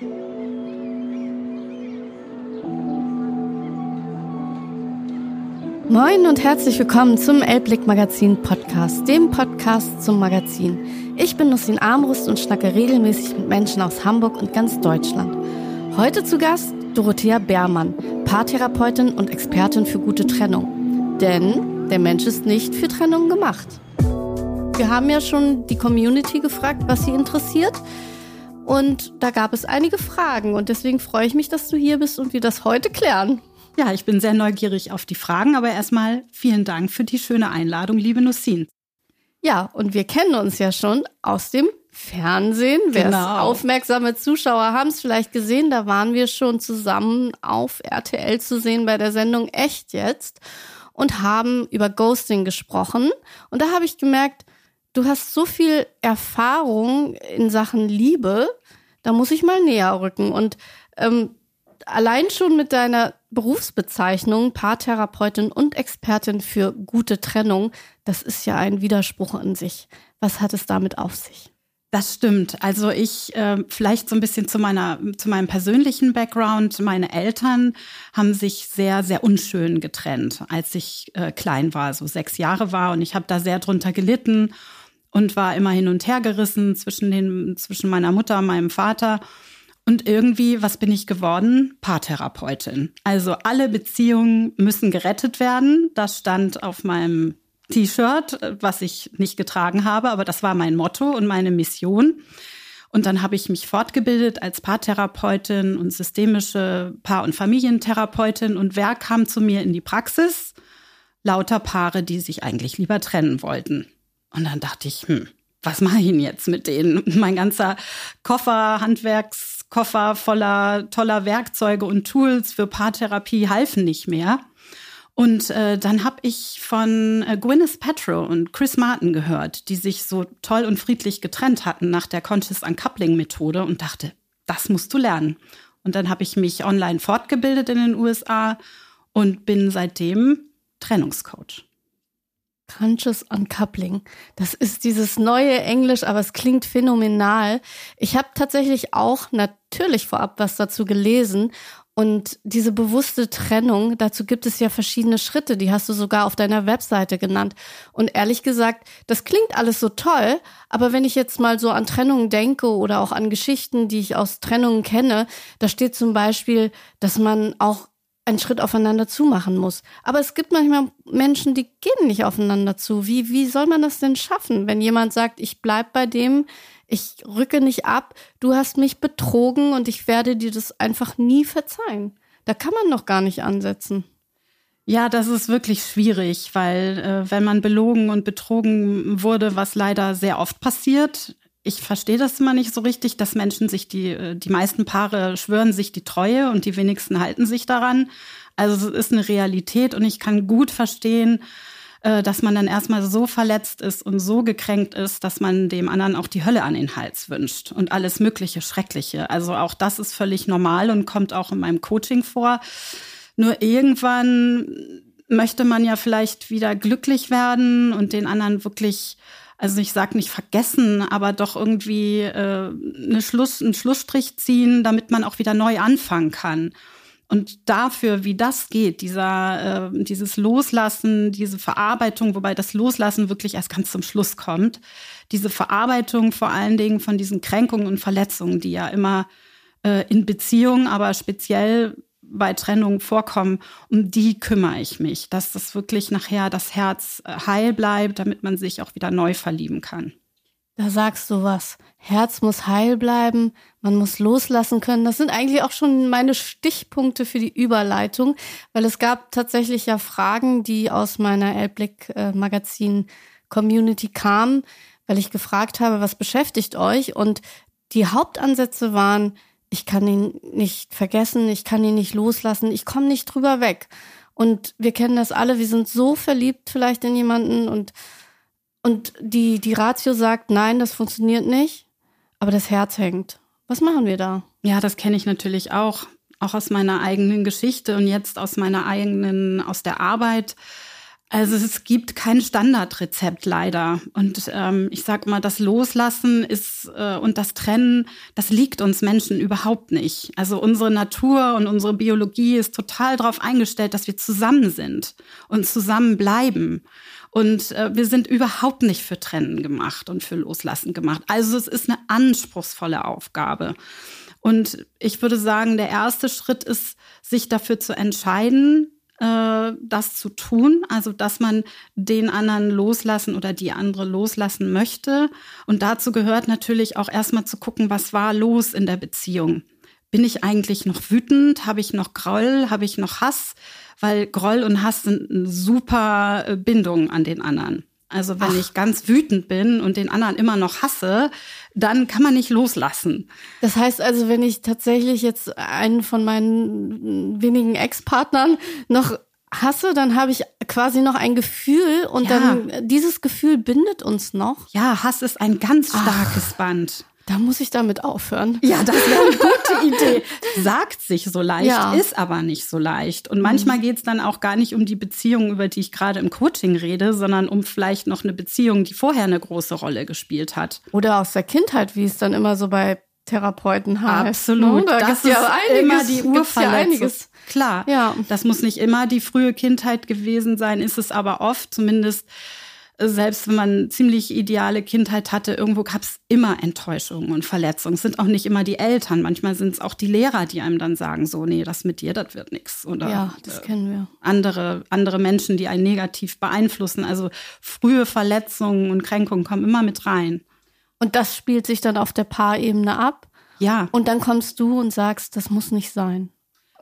Moin und herzlich willkommen zum Elblick Magazin Podcast, dem Podcast zum Magazin. Ich bin Nussin Armbrust und schnacke regelmäßig mit Menschen aus Hamburg und ganz Deutschland. Heute zu Gast Dorothea Beermann, Paartherapeutin und Expertin für gute Trennung. Denn der Mensch ist nicht für Trennung gemacht. Wir haben ja schon die Community gefragt, was sie interessiert. Und da gab es einige Fragen und deswegen freue ich mich, dass du hier bist und wir das heute klären. Ja, ich bin sehr neugierig auf die Fragen, aber erstmal vielen Dank für die schöne Einladung, liebe Nussin. Ja, und wir kennen uns ja schon aus dem Fernsehen. Genau. aufmerksame Zuschauer haben es vielleicht gesehen, da waren wir schon zusammen auf RTL zu sehen bei der Sendung Echt jetzt und haben über Ghosting gesprochen. Und da habe ich gemerkt, du hast so viel Erfahrung in Sachen Liebe, da muss ich mal näher rücken. Und ähm, allein schon mit deiner Berufsbezeichnung Paartherapeutin und Expertin für gute Trennung, das ist ja ein Widerspruch an sich. Was hat es damit auf sich? Das stimmt. Also ich äh, vielleicht so ein bisschen zu meiner zu meinem persönlichen Background. Meine Eltern haben sich sehr sehr unschön getrennt, als ich äh, klein war, so sechs Jahre war, und ich habe da sehr drunter gelitten und war immer hin und her gerissen zwischen den zwischen meiner Mutter und meinem Vater. Und irgendwie, was bin ich geworden? Paartherapeutin. Also alle Beziehungen müssen gerettet werden. Das stand auf meinem T-Shirt, was ich nicht getragen habe, aber das war mein Motto und meine Mission. Und dann habe ich mich fortgebildet als Paartherapeutin und systemische Paar- und Familientherapeutin. Und wer kam zu mir in die Praxis? Lauter Paare, die sich eigentlich lieber trennen wollten. Und dann dachte ich, hm, was mache ich denn jetzt mit denen? Mein ganzer Koffer, Handwerkskoffer voller toller Werkzeuge und Tools für Paartherapie halfen nicht mehr. Und äh, dann habe ich von äh, Gwyneth Paltrow und Chris Martin gehört, die sich so toll und friedlich getrennt hatten nach der Conscious Uncoupling Methode und dachte, das musst du lernen. Und dann habe ich mich online fortgebildet in den USA und bin seitdem Trennungscoach. Conscious Uncoupling. Das ist dieses neue Englisch, aber es klingt phänomenal. Ich habe tatsächlich auch natürlich vorab was dazu gelesen. Und diese bewusste Trennung, dazu gibt es ja verschiedene Schritte, die hast du sogar auf deiner Webseite genannt. Und ehrlich gesagt, das klingt alles so toll, aber wenn ich jetzt mal so an Trennungen denke oder auch an Geschichten, die ich aus Trennungen kenne, da steht zum Beispiel, dass man auch einen Schritt aufeinander zumachen muss. Aber es gibt manchmal Menschen, die gehen nicht aufeinander zu. Wie, wie soll man das denn schaffen, wenn jemand sagt, ich bleib bei dem, ich rücke nicht ab, du hast mich betrogen und ich werde dir das einfach nie verzeihen. Da kann man noch gar nicht ansetzen. Ja, das ist wirklich schwierig, weil äh, wenn man belogen und betrogen wurde, was leider sehr oft passiert, ich verstehe das immer nicht so richtig, dass Menschen sich die, äh, die meisten Paare schwören sich die Treue und die wenigsten halten sich daran. Also es ist eine Realität und ich kann gut verstehen, äh, dass man dann erstmal so verletzt ist und so gekränkt ist, dass man dem anderen auch die Hölle an den Hals wünscht und alles mögliche Schreckliche. Also auch das ist völlig normal und kommt auch in meinem Coaching vor. Nur irgendwann möchte man ja vielleicht wieder glücklich werden und den anderen wirklich also ich sage nicht vergessen, aber doch irgendwie äh, eine Schluss, einen Schlussstrich ziehen, damit man auch wieder neu anfangen kann. Und dafür, wie das geht, dieser, äh, dieses Loslassen, diese Verarbeitung, wobei das Loslassen wirklich erst ganz zum Schluss kommt, diese Verarbeitung vor allen Dingen von diesen Kränkungen und Verletzungen, die ja immer äh, in Beziehungen, aber speziell bei Trennungen vorkommen, um die kümmere ich mich, dass das wirklich nachher das Herz äh, heil bleibt, damit man sich auch wieder neu verlieben kann. Da sagst du was. Herz muss heil bleiben, man muss loslassen können. Das sind eigentlich auch schon meine Stichpunkte für die Überleitung, weil es gab tatsächlich ja Fragen, die aus meiner Elblick äh, kamen, weil ich gefragt habe, was beschäftigt euch? Und die Hauptansätze waren, ich kann ihn nicht vergessen, ich kann ihn nicht loslassen, ich komme nicht drüber weg. Und wir kennen das alle, wir sind so verliebt vielleicht in jemanden und, und die, die Ratio sagt, nein, das funktioniert nicht, aber das Herz hängt. Was machen wir da? Ja, das kenne ich natürlich auch, auch aus meiner eigenen Geschichte und jetzt aus meiner eigenen, aus der Arbeit. Also es gibt kein Standardrezept leider. Und ähm, ich sage mal, das Loslassen ist äh, und das Trennen, das liegt uns Menschen überhaupt nicht. Also unsere Natur und unsere Biologie ist total darauf eingestellt, dass wir zusammen sind und zusammen bleiben. Und äh, wir sind überhaupt nicht für Trennen gemacht und für Loslassen gemacht. Also es ist eine anspruchsvolle Aufgabe. Und ich würde sagen, der erste Schritt ist, sich dafür zu entscheiden, äh, das zu tun, also dass man den anderen loslassen oder die andere loslassen möchte. Und dazu gehört natürlich auch erstmal zu gucken, was war los in der Beziehung. Bin ich eigentlich noch wütend? Habe ich noch Groll? Habe ich noch Hass? Weil Groll und Hass sind eine super äh, Bindung an den anderen. Also wenn Ach. ich ganz wütend bin und den anderen immer noch hasse, dann kann man nicht loslassen. Das heißt also, wenn ich tatsächlich jetzt einen von meinen wenigen Ex-Partnern noch hasse, dann habe ich quasi noch ein Gefühl und ja. dann dieses Gefühl bindet uns noch. Ja, Hass ist ein ganz starkes Ach. Band. Da muss ich damit aufhören. Ja, das wäre eine gute Idee. Sagt sich so leicht, ja. ist aber nicht so leicht. Und manchmal mhm. geht es dann auch gar nicht um die Beziehung, über die ich gerade im Coaching rede, sondern um vielleicht noch eine Beziehung, die vorher eine große Rolle gespielt hat. Oder aus der Kindheit, wie es dann immer so bei Therapeuten heißt. Absolut. Ne? Da das ist ja einiges, immer die Urverletzung. Ja Klar, ja. das muss nicht immer die frühe Kindheit gewesen sein, ist es aber oft, zumindest selbst wenn man ziemlich ideale Kindheit hatte, irgendwo gab es immer Enttäuschungen und Verletzungen. Es sind auch nicht immer die Eltern, manchmal sind es auch die Lehrer, die einem dann sagen, so, nee, das mit dir, das wird nichts. Oder ja, das äh, kennen wir. Andere, andere Menschen, die einen negativ beeinflussen. Also frühe Verletzungen und Kränkungen kommen immer mit rein. Und das spielt sich dann auf der Paarebene ab. Ja. Und dann kommst du und sagst, das muss nicht sein.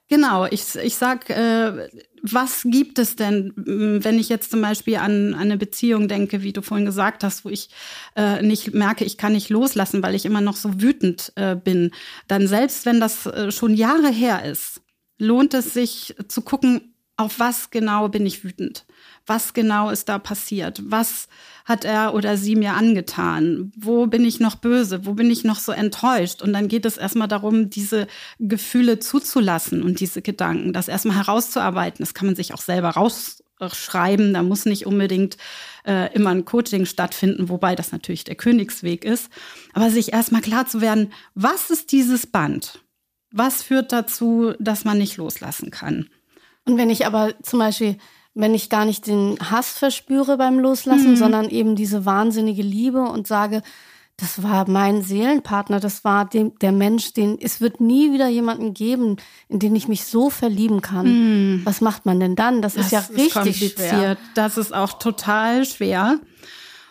Genau, ich, ich sag, äh, was gibt es denn, wenn ich jetzt zum Beispiel an, an eine Beziehung denke, wie du vorhin gesagt hast, wo ich äh, nicht merke, ich kann nicht loslassen, weil ich immer noch so wütend äh, bin, dann selbst wenn das äh, schon Jahre her ist, lohnt es sich zu gucken, auf was genau bin ich wütend? Was genau ist da passiert? Was hat er oder sie mir angetan? Wo bin ich noch böse? Wo bin ich noch so enttäuscht? Und dann geht es erstmal darum, diese Gefühle zuzulassen und diese Gedanken, das erstmal herauszuarbeiten. Das kann man sich auch selber rausschreiben. Da muss nicht unbedingt äh, immer ein Coaching stattfinden, wobei das natürlich der Königsweg ist. Aber sich erstmal klar zu werden, was ist dieses Band? Was führt dazu, dass man nicht loslassen kann? Und wenn ich aber zum Beispiel wenn ich gar nicht den Hass verspüre beim Loslassen, mhm. sondern eben diese wahnsinnige Liebe und sage, das war mein Seelenpartner, das war dem, der Mensch, den es wird nie wieder jemanden geben, in den ich mich so verlieben kann. Mhm. Was macht man denn dann? Das, das ist ja richtig kompliziert. Schwer. Das ist auch total schwer.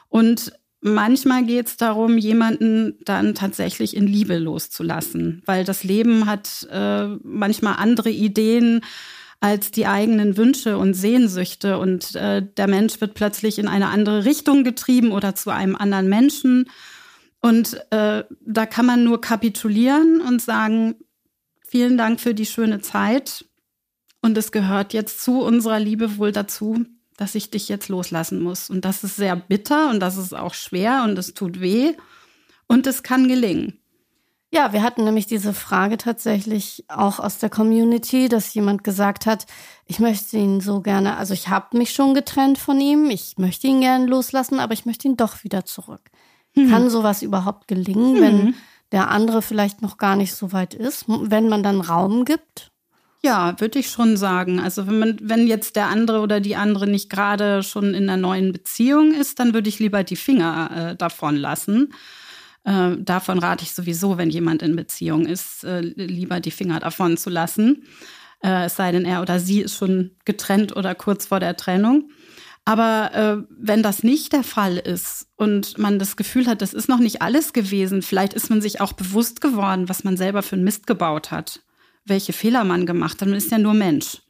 Und manchmal geht es darum, jemanden dann tatsächlich in Liebe loszulassen, weil das Leben hat äh, manchmal andere Ideen als die eigenen Wünsche und Sehnsüchte. Und äh, der Mensch wird plötzlich in eine andere Richtung getrieben oder zu einem anderen Menschen. Und äh, da kann man nur kapitulieren und sagen, vielen Dank für die schöne Zeit. Und es gehört jetzt zu unserer Liebe wohl dazu, dass ich dich jetzt loslassen muss. Und das ist sehr bitter und das ist auch schwer und es tut weh. Und es kann gelingen. Ja, wir hatten nämlich diese Frage tatsächlich auch aus der Community, dass jemand gesagt hat, ich möchte ihn so gerne, also ich habe mich schon getrennt von ihm, ich möchte ihn gerne loslassen, aber ich möchte ihn doch wieder zurück. Hm. Kann sowas überhaupt gelingen, hm. wenn der andere vielleicht noch gar nicht so weit ist, wenn man dann Raum gibt? Ja, würde ich schon sagen. Also wenn man, wenn jetzt der andere oder die andere nicht gerade schon in einer neuen Beziehung ist, dann würde ich lieber die Finger äh, davon lassen. Äh, davon rate ich sowieso, wenn jemand in Beziehung ist, äh, lieber die Finger davon zu lassen. Äh, es sei denn, er oder sie ist schon getrennt oder kurz vor der Trennung. Aber äh, wenn das nicht der Fall ist und man das Gefühl hat, das ist noch nicht alles gewesen, vielleicht ist man sich auch bewusst geworden, was man selber für einen Mist gebaut hat, welche Fehler man gemacht hat. Man ist ja nur Mensch.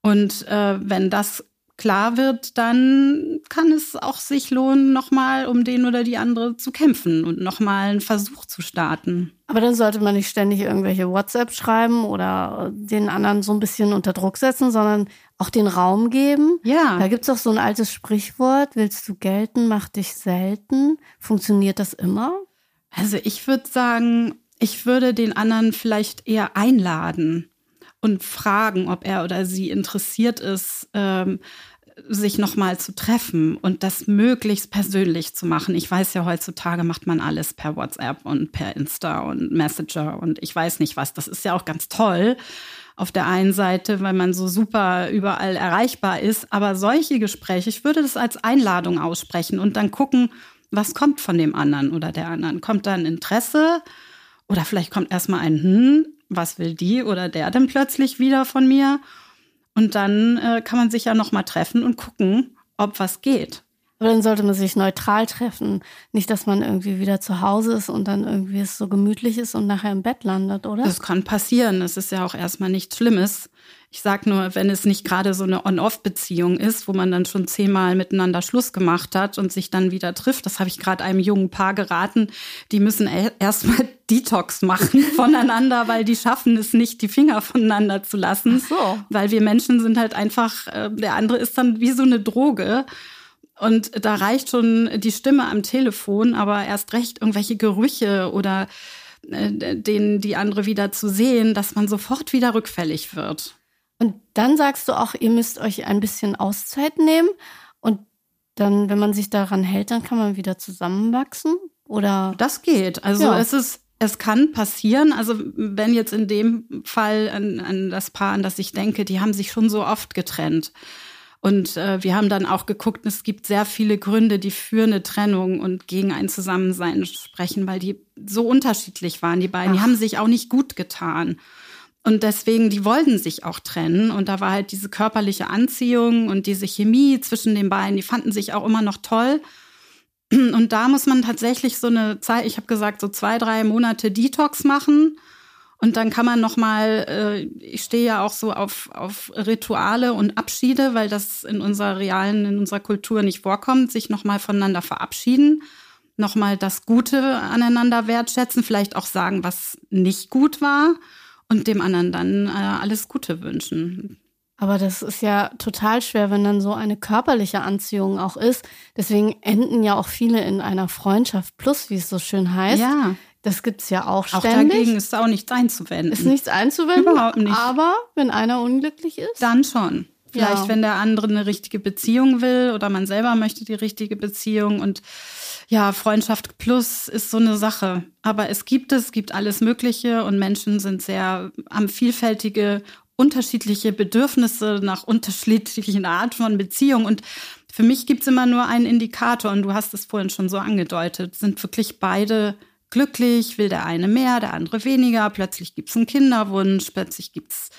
Und äh, wenn das klar wird, dann kann es auch sich lohnen, nochmal um den oder die andere zu kämpfen und nochmal einen Versuch zu starten. Aber dann sollte man nicht ständig irgendwelche WhatsApp schreiben oder den anderen so ein bisschen unter Druck setzen, sondern auch den Raum geben. Ja. Da gibt's auch so ein altes Sprichwort, willst du gelten, mach dich selten. Funktioniert das immer? Also ich würde sagen, ich würde den anderen vielleicht eher einladen und fragen, ob er oder sie interessiert ist, ähm, sich nochmal zu treffen und das möglichst persönlich zu machen. Ich weiß ja, heutzutage macht man alles per WhatsApp und per Insta und Messenger und ich weiß nicht was. Das ist ja auch ganz toll auf der einen Seite, weil man so super überall erreichbar ist. Aber solche Gespräche, ich würde das als Einladung aussprechen und dann gucken, was kommt von dem anderen oder der anderen. Kommt da ein Interesse oder vielleicht kommt erstmal ein, hm, was will die oder der denn plötzlich wieder von mir? Und dann äh, kann man sich ja noch mal treffen und gucken, ob was geht. Aber dann sollte man sich neutral treffen. Nicht, dass man irgendwie wieder zu Hause ist und dann irgendwie es so gemütlich ist und nachher im Bett landet, oder? Das kann passieren. Das ist ja auch erstmal nichts Schlimmes. Ich sag nur, wenn es nicht gerade so eine On-Off-Beziehung ist, wo man dann schon zehnmal miteinander Schluss gemacht hat und sich dann wieder trifft, das habe ich gerade einem jungen Paar geraten, die müssen erstmal Detox machen voneinander, weil die schaffen es nicht, die Finger voneinander zu lassen. Ach so. Weil wir Menschen sind halt einfach, äh, der andere ist dann wie so eine Droge. Und da reicht schon die Stimme am Telefon, aber erst recht irgendwelche Gerüche oder äh, den die andere wieder zu sehen, dass man sofort wieder rückfällig wird. Und dann sagst du auch, ihr müsst euch ein bisschen Auszeit nehmen und dann, wenn man sich daran hält, dann kann man wieder zusammenwachsen oder? Das geht. Also ja. es ist, es kann passieren. Also wenn jetzt in dem Fall an, an das Paar, an das ich denke, die haben sich schon so oft getrennt. Und äh, wir haben dann auch geguckt, es gibt sehr viele Gründe, die für eine Trennung und gegen ein Zusammensein sprechen, weil die so unterschiedlich waren, die beiden. Ach. Die haben sich auch nicht gut getan. Und deswegen, die wollten sich auch trennen. Und da war halt diese körperliche Anziehung und diese Chemie zwischen den beiden, die fanden sich auch immer noch toll. Und da muss man tatsächlich so eine Zeit, ich habe gesagt, so zwei, drei Monate Detox machen. Und dann kann man noch mal, äh, ich stehe ja auch so auf, auf Rituale und Abschiede, weil das in unserer realen, in unserer Kultur nicht vorkommt, sich noch mal voneinander verabschieden, noch mal das Gute aneinander wertschätzen, vielleicht auch sagen, was nicht gut war und dem anderen dann äh, alles Gute wünschen. Aber das ist ja total schwer, wenn dann so eine körperliche Anziehung auch ist. Deswegen enden ja auch viele in einer Freundschaft plus, wie es so schön heißt. Ja. Das gibt's ja auch ständig. Auch dagegen ist auch nichts einzuwenden. Ist nichts einzuwenden? Überhaupt nicht. Aber wenn einer unglücklich ist? Dann schon. Vielleicht, ja. wenn der andere eine richtige Beziehung will oder man selber möchte die richtige Beziehung und ja, Freundschaft plus ist so eine Sache. Aber es gibt es, gibt alles Mögliche und Menschen sind sehr, haben vielfältige, unterschiedliche Bedürfnisse nach unterschiedlichen Art von Beziehung. Und für mich gibt's immer nur einen Indikator und du hast es vorhin schon so angedeutet. Sind wirklich beide glücklich? Will der eine mehr, der andere weniger? Plötzlich gibt's einen Kinderwunsch, plötzlich gibt's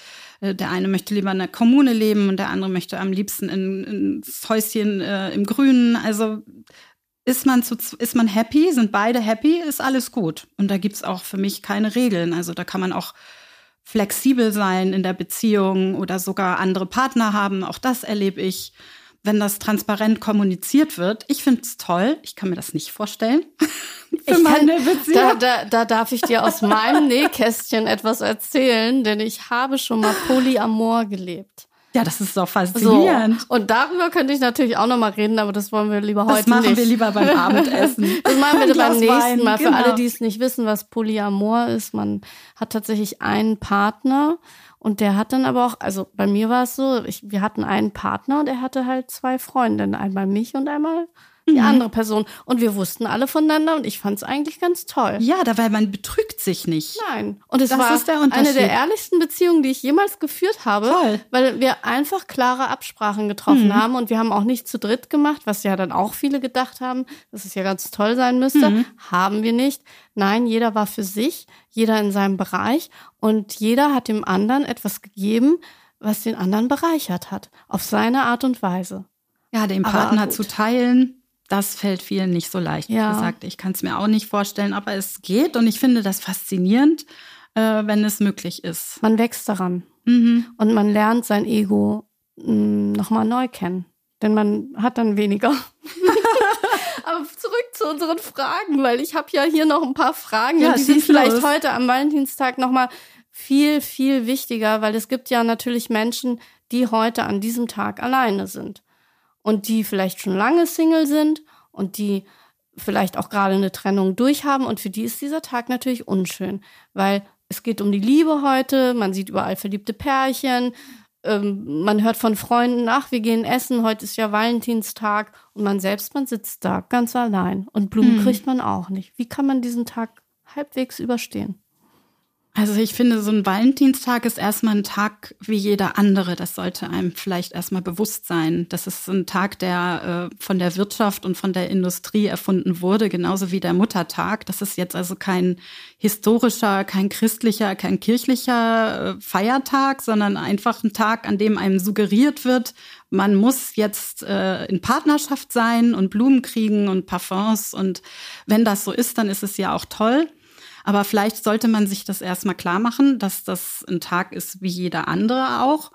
äh, der eine möchte lieber in der Kommune leben und der andere möchte am liebsten in, ins Häuschen äh, im Grünen. Also ist man, zu, ist man happy? Sind beide happy? Ist alles gut. Und da gibt's auch für mich keine Regeln. Also da kann man auch flexibel sein in der Beziehung oder sogar andere Partner haben. Auch das erlebe ich, wenn das transparent kommuniziert wird. Ich finde es toll. Ich kann mir das nicht vorstellen. Für meine kann, Beziehung. Da, da, da darf ich dir aus meinem Nähkästchen etwas erzählen, denn ich habe schon mal Polyamor gelebt. Ja, das ist doch faszinierend. So. Und darüber könnte ich natürlich auch noch mal reden, aber das wollen wir lieber heute nicht. Das machen wir lieber beim Abendessen. das machen wir beim nächsten Mal. Genau. Für alle, die es nicht wissen, was Polyamor ist. Man hat tatsächlich einen Partner und der hat dann aber auch, also bei mir war es so, ich, wir hatten einen Partner und er hatte halt zwei Freundinnen. Einmal mich und einmal die mhm. andere Person. Und wir wussten alle voneinander und ich fand es eigentlich ganz toll. Ja, da weil man betrügt sich nicht. Nein. Und es das war der eine der ehrlichsten Beziehungen, die ich jemals geführt habe, toll. weil wir einfach klare Absprachen getroffen mhm. haben und wir haben auch nicht zu dritt gemacht, was ja dann auch viele gedacht haben, dass es ja ganz toll sein müsste. Mhm. Haben wir nicht. Nein, jeder war für sich, jeder in seinem Bereich und jeder hat dem anderen etwas gegeben, was den anderen bereichert hat, auf seine Art und Weise. Ja, den Partner zu teilen, das fällt vielen nicht so leicht. Ja. Wie gesagt, ich kann es mir auch nicht vorstellen, aber es geht und ich finde das faszinierend, äh, wenn es möglich ist. Man wächst daran mhm. und man lernt sein Ego hm, nochmal neu kennen, denn man hat dann weniger. aber zurück zu unseren Fragen, weil ich habe ja hier noch ein paar Fragen, ja, die sind vielleicht los. heute am Valentinstag nochmal viel, viel wichtiger, weil es gibt ja natürlich Menschen, die heute an diesem Tag alleine sind und die vielleicht schon lange Single sind und die vielleicht auch gerade eine Trennung durchhaben und für die ist dieser Tag natürlich unschön, weil es geht um die Liebe heute, man sieht überall verliebte Pärchen, ähm, man hört von Freunden, ach, wir gehen essen, heute ist ja Valentinstag und man selbst, man sitzt da ganz allein und Blumen hm. kriegt man auch nicht. Wie kann man diesen Tag halbwegs überstehen? Also ich finde, so ein Valentinstag ist erstmal ein Tag wie jeder andere. Das sollte einem vielleicht erstmal bewusst sein. Das ist ein Tag, der äh, von der Wirtschaft und von der Industrie erfunden wurde, genauso wie der Muttertag. Das ist jetzt also kein historischer, kein christlicher, kein kirchlicher äh, Feiertag, sondern einfach ein Tag, an dem einem suggeriert wird, man muss jetzt äh, in Partnerschaft sein und Blumen kriegen und Parfums. Und wenn das so ist, dann ist es ja auch toll. Aber vielleicht sollte man sich das erstmal klar machen, dass das ein Tag ist wie jeder andere auch.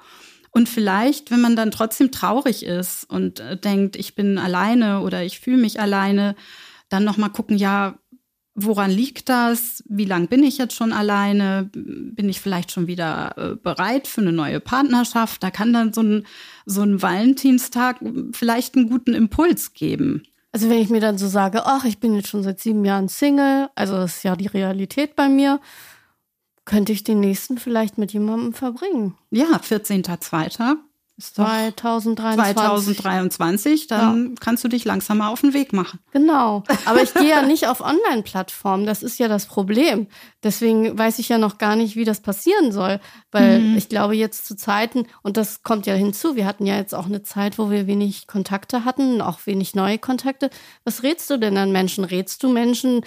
Und vielleicht, wenn man dann trotzdem traurig ist und äh, denkt, ich bin alleine oder ich fühle mich alleine, dann nochmal gucken, ja, woran liegt das? Wie lang bin ich jetzt schon alleine? Bin ich vielleicht schon wieder äh, bereit für eine neue Partnerschaft? Da kann dann so ein, so ein Valentinstag vielleicht einen guten Impuls geben. Also wenn ich mir dann so sage, ach, ich bin jetzt schon seit sieben Jahren Single, also das ist ja die Realität bei mir, könnte ich den nächsten vielleicht mit jemandem verbringen. Ja, 14.02. Ist 2023. 2023, dann ja. kannst du dich langsam mal auf den Weg machen. Genau. Aber ich gehe ja nicht auf Online-Plattformen. Das ist ja das Problem. Deswegen weiß ich ja noch gar nicht, wie das passieren soll. Weil mhm. ich glaube, jetzt zu Zeiten, und das kommt ja hinzu, wir hatten ja jetzt auch eine Zeit, wo wir wenig Kontakte hatten, auch wenig neue Kontakte. Was rätst du denn an Menschen? Rätst du Menschen,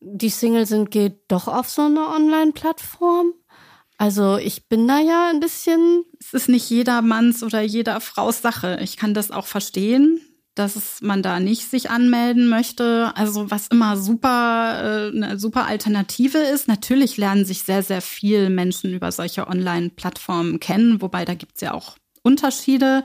die Single sind, geht doch auf so eine Online-Plattform? Also ich bin da ja ein bisschen. Es ist nicht jeder Manns oder jeder Fraus Sache. Ich kann das auch verstehen, dass man da nicht sich anmelden möchte. Also was immer super, äh, eine super Alternative ist. Natürlich lernen sich sehr, sehr viel Menschen über solche Online-Plattformen kennen, wobei da gibt's ja auch Unterschiede.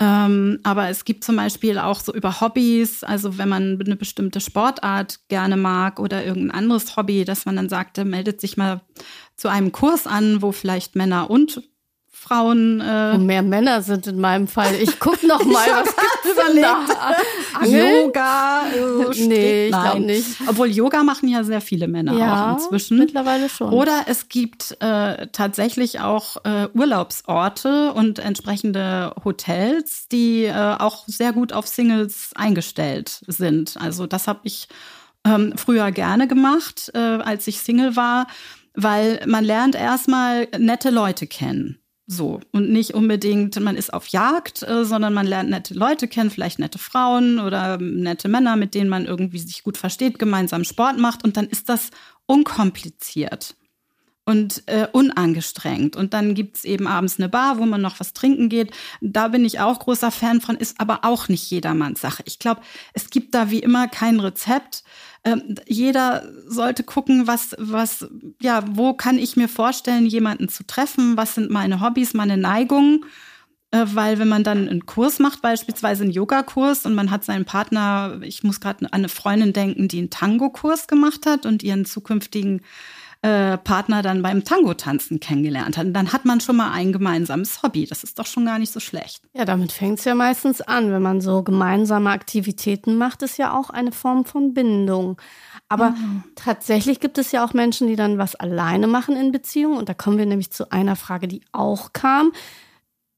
Ähm, aber es gibt zum Beispiel auch so über Hobbys, also wenn man eine bestimmte Sportart gerne mag oder irgendein anderes Hobby, dass man dann sagt, meldet sich mal zu einem Kurs an, wo vielleicht Männer und Frauen. Äh Wo mehr Männer sind in meinem Fall. Ich guck noch mal, was gibt's da? Yoga? Äh, nee, ich glaube nicht. Obwohl Yoga machen ja sehr viele Männer ja, auch inzwischen. mittlerweile schon. Oder es gibt äh, tatsächlich auch äh, Urlaubsorte und entsprechende Hotels, die äh, auch sehr gut auf Singles eingestellt sind. Also das habe ich ähm, früher gerne gemacht, äh, als ich Single war weil man lernt erstmal nette Leute kennen. So. Und nicht unbedingt, man ist auf Jagd, äh, sondern man lernt nette Leute kennen, vielleicht nette Frauen oder nette Männer, mit denen man irgendwie sich gut versteht, gemeinsam Sport macht. Und dann ist das unkompliziert und äh, unangestrengt. Und dann gibt's eben abends eine Bar, wo man noch was trinken geht. Da bin ich auch großer Fan von, ist aber auch nicht jedermanns Sache. Ich glaube, es gibt da wie immer kein Rezept. Ähm, jeder sollte gucken, was, was, ja, wo kann ich mir vorstellen, jemanden zu treffen? Was sind meine Hobbys, meine Neigungen? Äh, weil wenn man dann einen Kurs macht, beispielsweise einen Yogakurs und man hat seinen Partner, ich muss gerade an eine Freundin denken, die einen Tango-Kurs gemacht hat und ihren zukünftigen äh, Partner dann beim Tango-Tanzen kennengelernt hat. Und dann hat man schon mal ein gemeinsames Hobby. Das ist doch schon gar nicht so schlecht. Ja, damit fängt es ja meistens an. Wenn man so gemeinsame Aktivitäten macht, ist ja auch eine Form von Bindung. Aber mhm. tatsächlich gibt es ja auch Menschen, die dann was alleine machen in Beziehungen. Und da kommen wir nämlich zu einer Frage, die auch kam.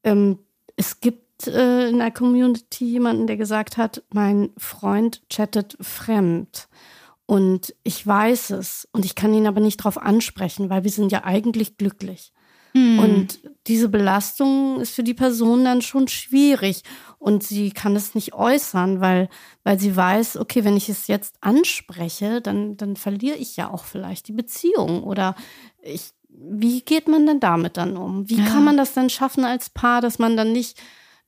Ähm, es gibt äh, in der Community jemanden, der gesagt hat, mein Freund chattet fremd. Und ich weiß es und ich kann ihn aber nicht darauf ansprechen, weil wir sind ja eigentlich glücklich. Hm. Und diese Belastung ist für die Person dann schon schwierig und sie kann es nicht äußern, weil, weil sie weiß, okay, wenn ich es jetzt anspreche, dann, dann verliere ich ja auch vielleicht die Beziehung oder ich, wie geht man denn damit dann um? Wie ja. kann man das denn schaffen als Paar, dass man dann nicht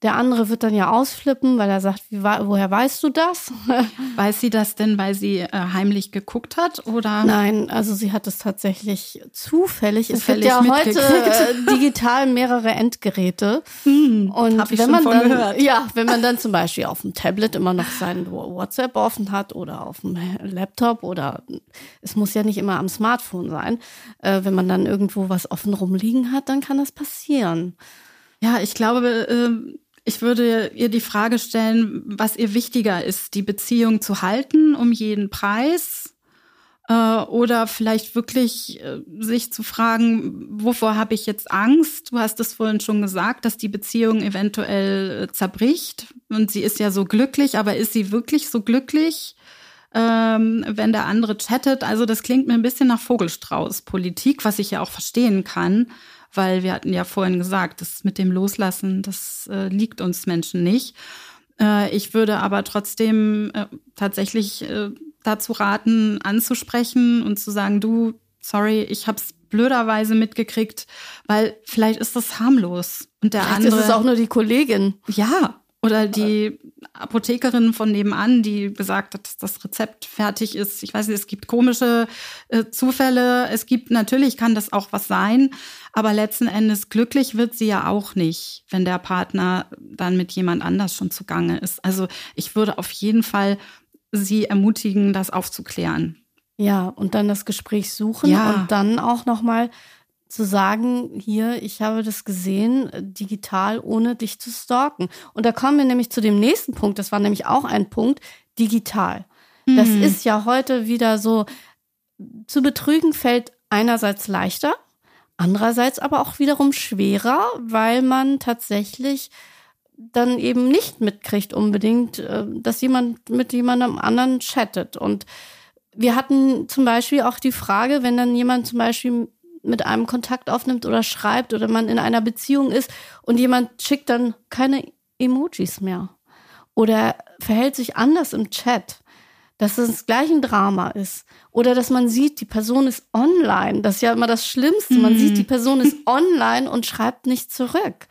der andere wird dann ja ausflippen, weil er sagt, wie, woher weißt du das? Weiß sie das denn, weil sie äh, heimlich geguckt hat oder? Nein, also sie hat es tatsächlich zufällig. zufällig es gibt ja heute äh, digital mehrere Endgeräte. Hm, und wenn man dann, gehört. ja, wenn man dann zum Beispiel auf dem Tablet immer noch sein WhatsApp offen hat oder auf dem Laptop oder es muss ja nicht immer am Smartphone sein, äh, wenn man dann irgendwo was offen rumliegen hat, dann kann das passieren. Ja, ich glaube, äh, ich würde ihr die Frage stellen, was ihr wichtiger ist, die Beziehung zu halten um jeden Preis Äh, oder vielleicht wirklich äh, sich zu fragen, wovor habe ich jetzt Angst? Du hast es vorhin schon gesagt, dass die Beziehung eventuell äh, zerbricht. Und sie ist ja so glücklich, aber ist sie wirklich so glücklich? ähm, wenn der andere chattet. Also das klingt mir ein bisschen nach Vogelstrauß-Politik, was ich ja auch verstehen kann, weil wir hatten ja vorhin gesagt, das mit dem Loslassen, das äh, liegt uns Menschen nicht. Äh, ich würde aber trotzdem äh, tatsächlich äh, dazu raten, anzusprechen und zu sagen, du, sorry, ich hab's blöderweise mitgekriegt, weil vielleicht ist das harmlos. Und der vielleicht andere. ist es auch nur die Kollegin. Ja, oder die Apothekerin von nebenan, die gesagt hat, dass das Rezept fertig ist. Ich weiß nicht, es gibt komische äh, Zufälle. Es gibt, natürlich kann das auch was sein. Aber letzten Endes glücklich wird sie ja auch nicht, wenn der Partner dann mit jemand anders schon zugange ist. Also ich würde auf jeden Fall sie ermutigen, das aufzuklären. Ja, und dann das Gespräch suchen Ja. und dann auch nochmal zu sagen, hier, ich habe das gesehen, digital, ohne dich zu stalken. Und da kommen wir nämlich zu dem nächsten Punkt, das war nämlich auch ein Punkt, digital. Das Mhm. ist ja heute wieder so, zu betrügen fällt einerseits leichter, andererseits aber auch wiederum schwerer, weil man tatsächlich dann eben nicht mitkriegt unbedingt, äh, dass jemand mit jemandem anderen chattet. Und wir hatten zum Beispiel auch die Frage, wenn dann jemand zum Beispiel mit einem Kontakt aufnimmt oder schreibt oder man in einer Beziehung ist und jemand schickt dann keine Emojis mehr oder verhält sich anders im Chat, dass es gleich ein Drama ist oder dass man sieht, die Person ist online. Das ist ja immer das Schlimmste. Man Mhm. sieht, die Person ist online und schreibt nicht zurück.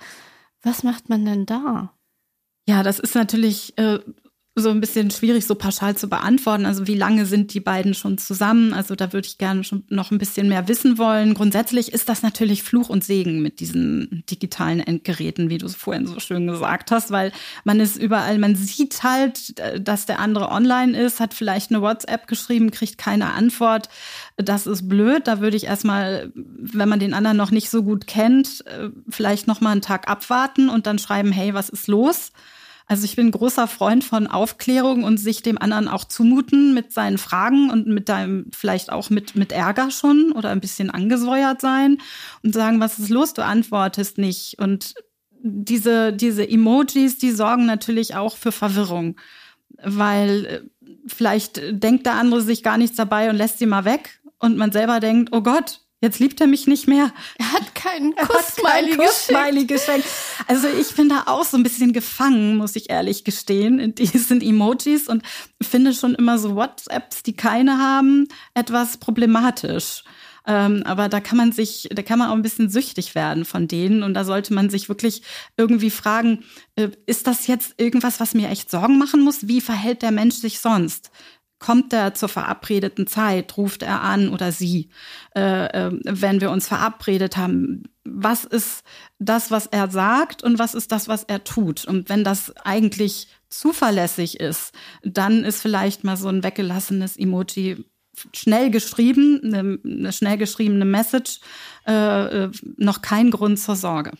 Was macht man denn da? Ja, das ist natürlich äh, so ein bisschen schwierig, so pauschal zu beantworten. Also wie lange sind die beiden schon zusammen? Also da würde ich gerne schon noch ein bisschen mehr wissen wollen. Grundsätzlich ist das natürlich Fluch und Segen mit diesen digitalen Endgeräten, wie du es vorhin so schön gesagt hast, weil man ist überall, man sieht halt, äh, dass der andere online ist, hat vielleicht eine WhatsApp geschrieben, kriegt keine Antwort. Das ist blöd. Da würde ich erstmal, wenn man den anderen noch nicht so gut kennt, äh, vielleicht noch mal einen Tag abwarten und dann schreiben, hey, was ist los? Also ich bin großer Freund von Aufklärung und sich dem anderen auch zumuten mit seinen Fragen und mit deinem, vielleicht auch mit, mit Ärger schon oder ein bisschen angesäuert sein und sagen, was ist los? Du antwortest nicht. Und diese, diese Emojis, die sorgen natürlich auch für Verwirrung, weil äh, vielleicht denkt der andere sich gar nichts dabei und lässt sie mal weg und man selber denkt, oh Gott, jetzt liebt er mich nicht mehr. Er hat keinen Kuss-Smiley. Kuss-Smiley geschenkt. Also ich bin da auch so ein bisschen gefangen, muss ich ehrlich gestehen, in diesen Emojis und finde schon immer so WhatsApps, die keine haben, etwas problematisch. Ähm, aber da kann man sich, da kann man auch ein bisschen süchtig werden von denen. Und da sollte man sich wirklich irgendwie fragen, äh, ist das jetzt irgendwas, was mir echt Sorgen machen muss? Wie verhält der Mensch sich sonst? Kommt er zur verabredeten Zeit? Ruft er an oder sie? Äh, äh, wenn wir uns verabredet haben, was ist das, was er sagt und was ist das, was er tut? Und wenn das eigentlich zuverlässig ist, dann ist vielleicht mal so ein weggelassenes Emoji schnell geschrieben, eine, eine schnell geschriebene Message, äh, äh, noch kein Grund zur Sorge.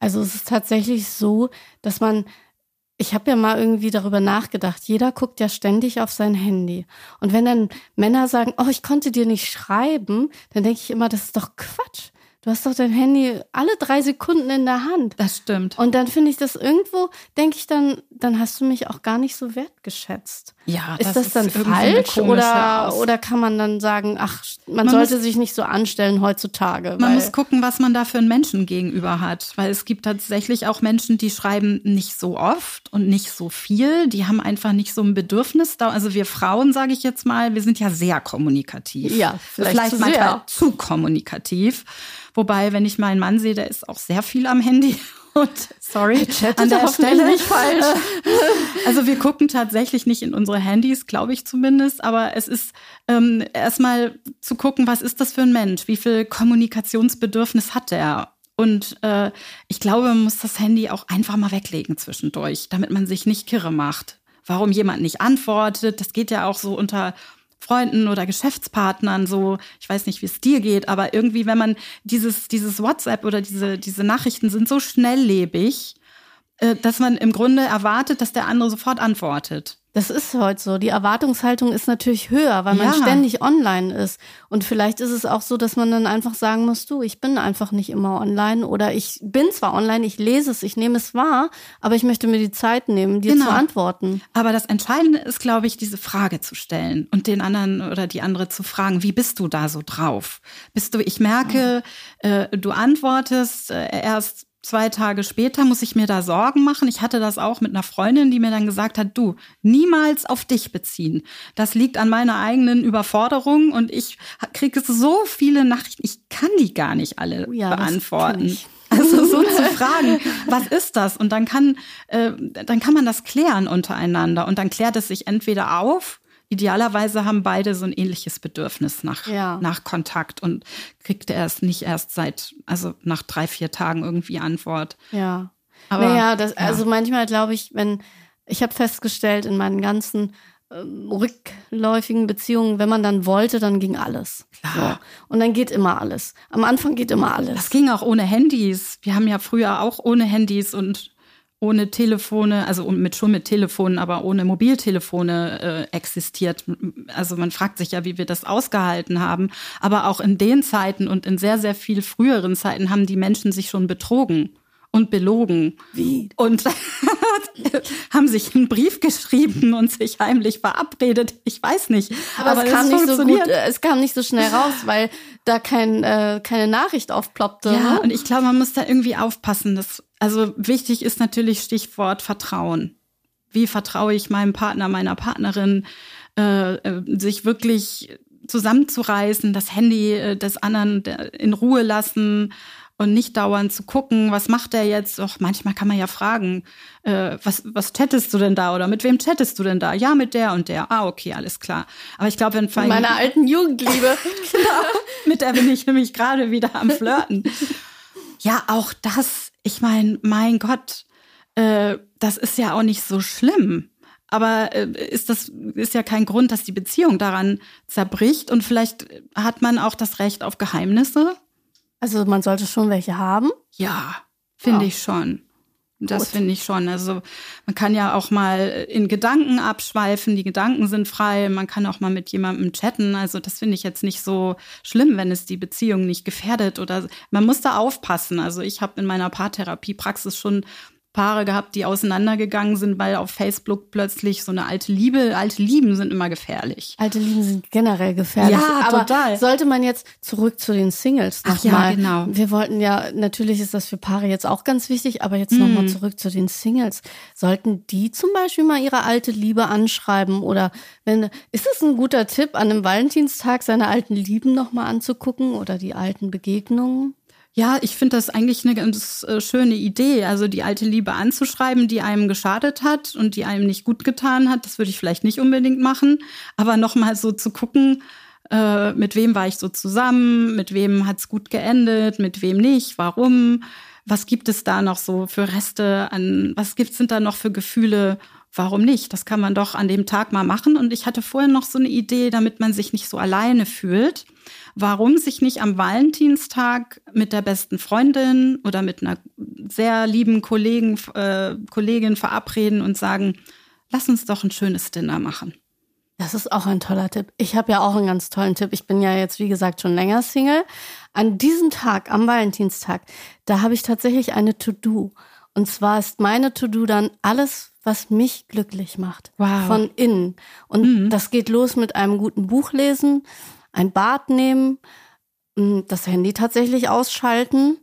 Also es ist tatsächlich so, dass man, ich habe ja mal irgendwie darüber nachgedacht, jeder guckt ja ständig auf sein Handy. Und wenn dann Männer sagen, oh, ich konnte dir nicht schreiben, dann denke ich immer, das ist doch Quatsch. Du hast doch dein Handy alle drei Sekunden in der Hand. Das stimmt. Und dann finde ich das irgendwo, denke ich dann, dann hast du mich auch gar nicht so wertgeschätzt. Ja, Ist das, dann irgendwie eine falsch oder, Aus- oder kann man dann sagen, ach, man, Man sollte muss- sich nicht so anstellen heutzutage? Man muss gucken, was man da für einen Menschen gegenüber hat, weil es gibt tatsächlich auch Menschen, die schreiben nicht so oft und nicht so viel. Die haben einfach nicht so ein Bedürfnis da. Also wir Frauen, sage ich jetzt mal, wir sind ja sehr kommunikativ. Ja, vielleicht zu manchmal sehr. zu kommunikativ. Wobei, wenn ich meinen Mann sehe, der ist auch sehr viel am Handy. Und sorry, an der Stelle nicht falsch. Also wir gucken tatsächlich nicht in unsere Handys, glaube ich zumindest, aber es ist ähm, erstmal zu gucken, was ist das für ein Mensch, wie viel Kommunikationsbedürfnis hat er. Und äh, ich glaube, man muss das Handy auch einfach mal weglegen zwischendurch, damit man sich nicht kirre macht. Warum jemand nicht antwortet, das geht ja auch so unter Freunden oder Geschäftspartnern so, ich weiß nicht, wie es dir geht, aber irgendwie, wenn man dieses, dieses WhatsApp oder diese, diese Nachrichten sind so schnelllebig, äh, dass man im Grunde erwartet, dass der andere sofort antwortet. Das ist heute so. Die Erwartungshaltung ist natürlich höher, weil man Ja. ständig online ist. Und vielleicht ist es auch so, dass man dann einfach sagen muss, du, ich bin einfach nicht immer online oder ich bin zwar online, ich lese es, ich nehme es wahr, aber ich möchte mir die Zeit nehmen, dir Genau. zu antworten. Aber das Entscheidende ist, glaube ich, diese Frage zu stellen und den anderen oder die andere zu fragen, wie bist du da so drauf? Bist du, ich merke, äh, du antwortest äh, erst zwei Tage später, muss ich mir da Sorgen machen. Ich hatte das auch mit einer Freundin, die mir dann gesagt hat, du, niemals auf dich beziehen. Das liegt an meiner eigenen Überforderung und ich kriege so viele Nachrichten, ich kann die gar nicht alle Oh ja, beantworten. Also so zu fragen, was ist das? Und dann kann, äh, dann kann man das klären untereinander. Und dann klärt es sich entweder auf. Idealerweise haben beide so ein ähnliches Bedürfnis nach, Ja. nach Kontakt und kriegt er es nicht erst seit, also nach drei, vier Tagen irgendwie Antwort. Ja. Aber, naja, das, ja. also manchmal glaube ich, wenn, ich habe festgestellt, in meinen ganzen ähm, rückläufigen Beziehungen, wenn man dann wollte, dann ging alles. Klar. So. Und dann geht immer alles. Am Anfang geht immer alles. Das ging auch ohne Handys. Wir haben ja früher auch ohne Handys und ohne Telefone, also mit, schon mit Telefonen, aber ohne Mobiltelefone äh, existiert. Also man fragt sich ja, wie wir das ausgehalten haben. Aber auch in den Zeiten und in sehr, sehr viel früheren Zeiten haben die Menschen sich schon betrogen und belogen. Wie? Und haben sich einen Brief geschrieben und sich heimlich verabredet. Ich weiß nicht. Aber, es kam nicht so gut, äh, es kam nicht so schnell raus, weil da kein, äh, keine Nachricht aufploppte. Ja, ne? und ich glaube, man muss da irgendwie aufpassen. Dass, also wichtig ist natürlich Stichwort Vertrauen. Wie vertraue ich meinem Partner, meiner Partnerin, äh, äh, sich wirklich zusammenzureißen, das Handy äh, des anderen der- in Ruhe lassen und nicht dauernd zu gucken, was macht der jetzt? Doch manchmal kann man ja fragen, äh, was, was chattest du denn da oder mit wem chattest du denn da? Ja, mit der und der. Ah, okay, alles klar. Aber ich glaube, wenn Von meiner alten Jugendliebe. mit der bin ich nämlich gerade wieder am Flirten. Ja, auch das, ich meine, mein Gott, äh, das ist ja auch nicht so schlimm. Aber äh, ist das ist ja kein Grund, dass die Beziehung daran zerbricht und vielleicht hat man auch das Recht auf Geheimnisse. Also man sollte schon welche haben. Ja, finde Ja. ich schon. Das finde ich schon. Also man kann ja auch mal in Gedanken abschweifen. Die Gedanken sind frei. Man kann auch mal mit jemandem chatten. Also das finde ich jetzt nicht so schlimm, wenn es die Beziehung nicht gefährdet oder man muss da aufpassen. Also ich habe in meiner Paartherapiepraxis schon Paare gehabt, die auseinandergegangen sind, weil auf Facebook plötzlich so eine alte Liebe, alte Lieben sind immer gefährlich. Alte Lieben sind generell gefährlich. Ja, aber total. sollte man jetzt zurück zu den Singles Ach ja, nochmal. genau. Wir wollten ja, natürlich ist das für Paare jetzt auch ganz wichtig, aber jetzt nochmal Mhm. zurück zu den Singles. Sollten die zum Beispiel mal ihre alte Liebe anschreiben oder wenn, ist es ein guter Tipp, an einem Valentinstag seine alten Lieben nochmal anzugucken oder die alten Begegnungen? Ja, ich finde das eigentlich eine ganz äh, schöne Idee. Also die alte Liebe anzuschreiben, die einem geschadet hat und die einem nicht gut getan hat, das würde ich vielleicht nicht unbedingt machen. Aber nochmal so zu gucken, äh, mit wem war ich so zusammen, mit wem hat's gut geendet, mit wem nicht, warum, was gibt es da noch so für Reste an, was gibt's sind da noch für Gefühle, warum nicht? Das kann man doch an dem Tag mal machen. Und ich hatte vorhin noch so eine Idee, damit man sich nicht so alleine fühlt warum sich nicht am Valentinstag mit der besten Freundin oder mit einer sehr lieben Kollegen, äh, Kollegin verabreden und sagen, lass uns doch ein schönes Dinner machen. Das ist auch ein toller Tipp. Ich habe ja auch einen ganz tollen Tipp. Ich bin ja jetzt, wie gesagt, schon länger Single. An diesem Tag, am Valentinstag, da habe ich tatsächlich eine To-Do. Und zwar ist meine To-Do dann alles, was mich glücklich macht. Wow. Von innen. Und das geht los mit einem guten Buch lesen, ein Bad nehmen, m, das Handy tatsächlich ausschalten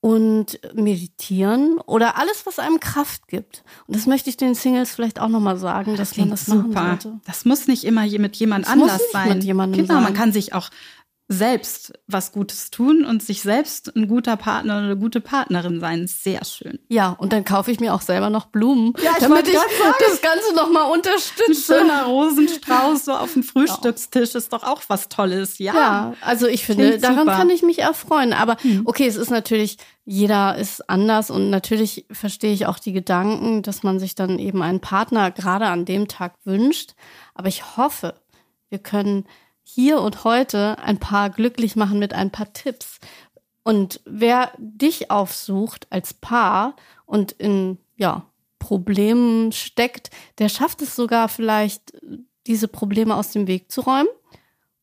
und meditieren oder alles, was einem Kraft gibt. Und das möchte ich den Singles vielleicht auch nochmal sagen, dass man das machen super. sollte. Das muss nicht immer mit jemand Das muss anders nicht sein. mit jemandem genau, man sein. kann sich auch selbst was Gutes tun und sich selbst ein guter Partner oder eine gute Partnerin sein. Sehr schön. Ja, und dann kaufe ich mir auch selber noch Blumen, Ja, ich damit ich sagen. das Ganze nochmal Ein unterstütze. schöner Rosenstrauß so auf dem Frühstückstisch ist doch auch was Tolles. Ja. Ja, also ich finde, Klingt daran super. Hm. kann ich mich erfreuen. Aber okay, es ist natürlich, jeder ist anders und natürlich verstehe ich auch die Gedanken, dass man sich dann eben einen Partner gerade an dem Tag wünscht. Aber ich hoffe, wir können hier und heute ein paar glücklich machen mit ein paar Tipps. Und wer dich aufsucht als Paar und in, ja, Problemen steckt, der schafft es sogar vielleicht, diese Probleme aus dem Weg zu räumen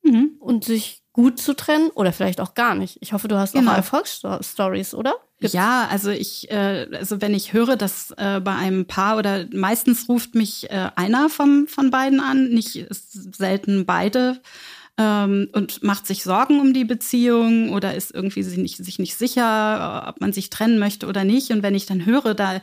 mhm. und sich gut zu trennen oder vielleicht auch gar nicht. Ich hoffe, du hast genau. auch Erfolgsstories, oder? Ja, also ich, äh, also wenn ich höre, dass äh, bei einem Paar oder meistens ruft mich äh, einer vom, von beiden an, nicht selten beide ähm, und macht sich Sorgen um die Beziehung oder ist irgendwie sich nicht, sich nicht sicher, ob man sich trennen möchte oder nicht. Und wenn ich dann höre, da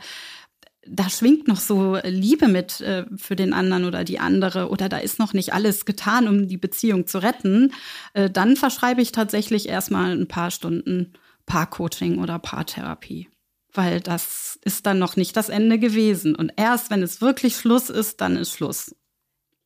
da schwingt noch so Liebe mit äh, für den anderen oder die andere oder da ist noch nicht alles getan, um die Beziehung zu retten, äh, dann verschreibe ich tatsächlich erstmal ein paar Stunden Paarcoaching oder Paartherapie. Weil das ist dann noch nicht das Ende gewesen. Und erst wenn es wirklich Schluss ist, dann ist Schluss.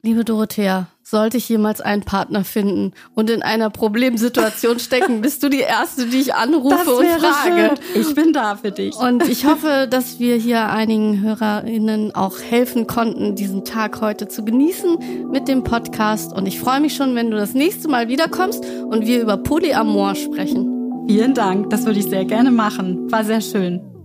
Liebe Dorothea, sollte ich jemals einen Partner finden und in einer Problemsituation stecken, bist du die Erste, die ich anrufe und frage. Schön. Ich bin da für dich. Und ich hoffe, dass wir hier einigen HörerInnen auch helfen konnten, diesen Tag heute zu genießen mit dem Podcast. Und ich freue mich schon, wenn du das nächste Mal wiederkommst und wir über Polyamor sprechen. Vielen Dank, das würde ich sehr gerne machen. War sehr schön.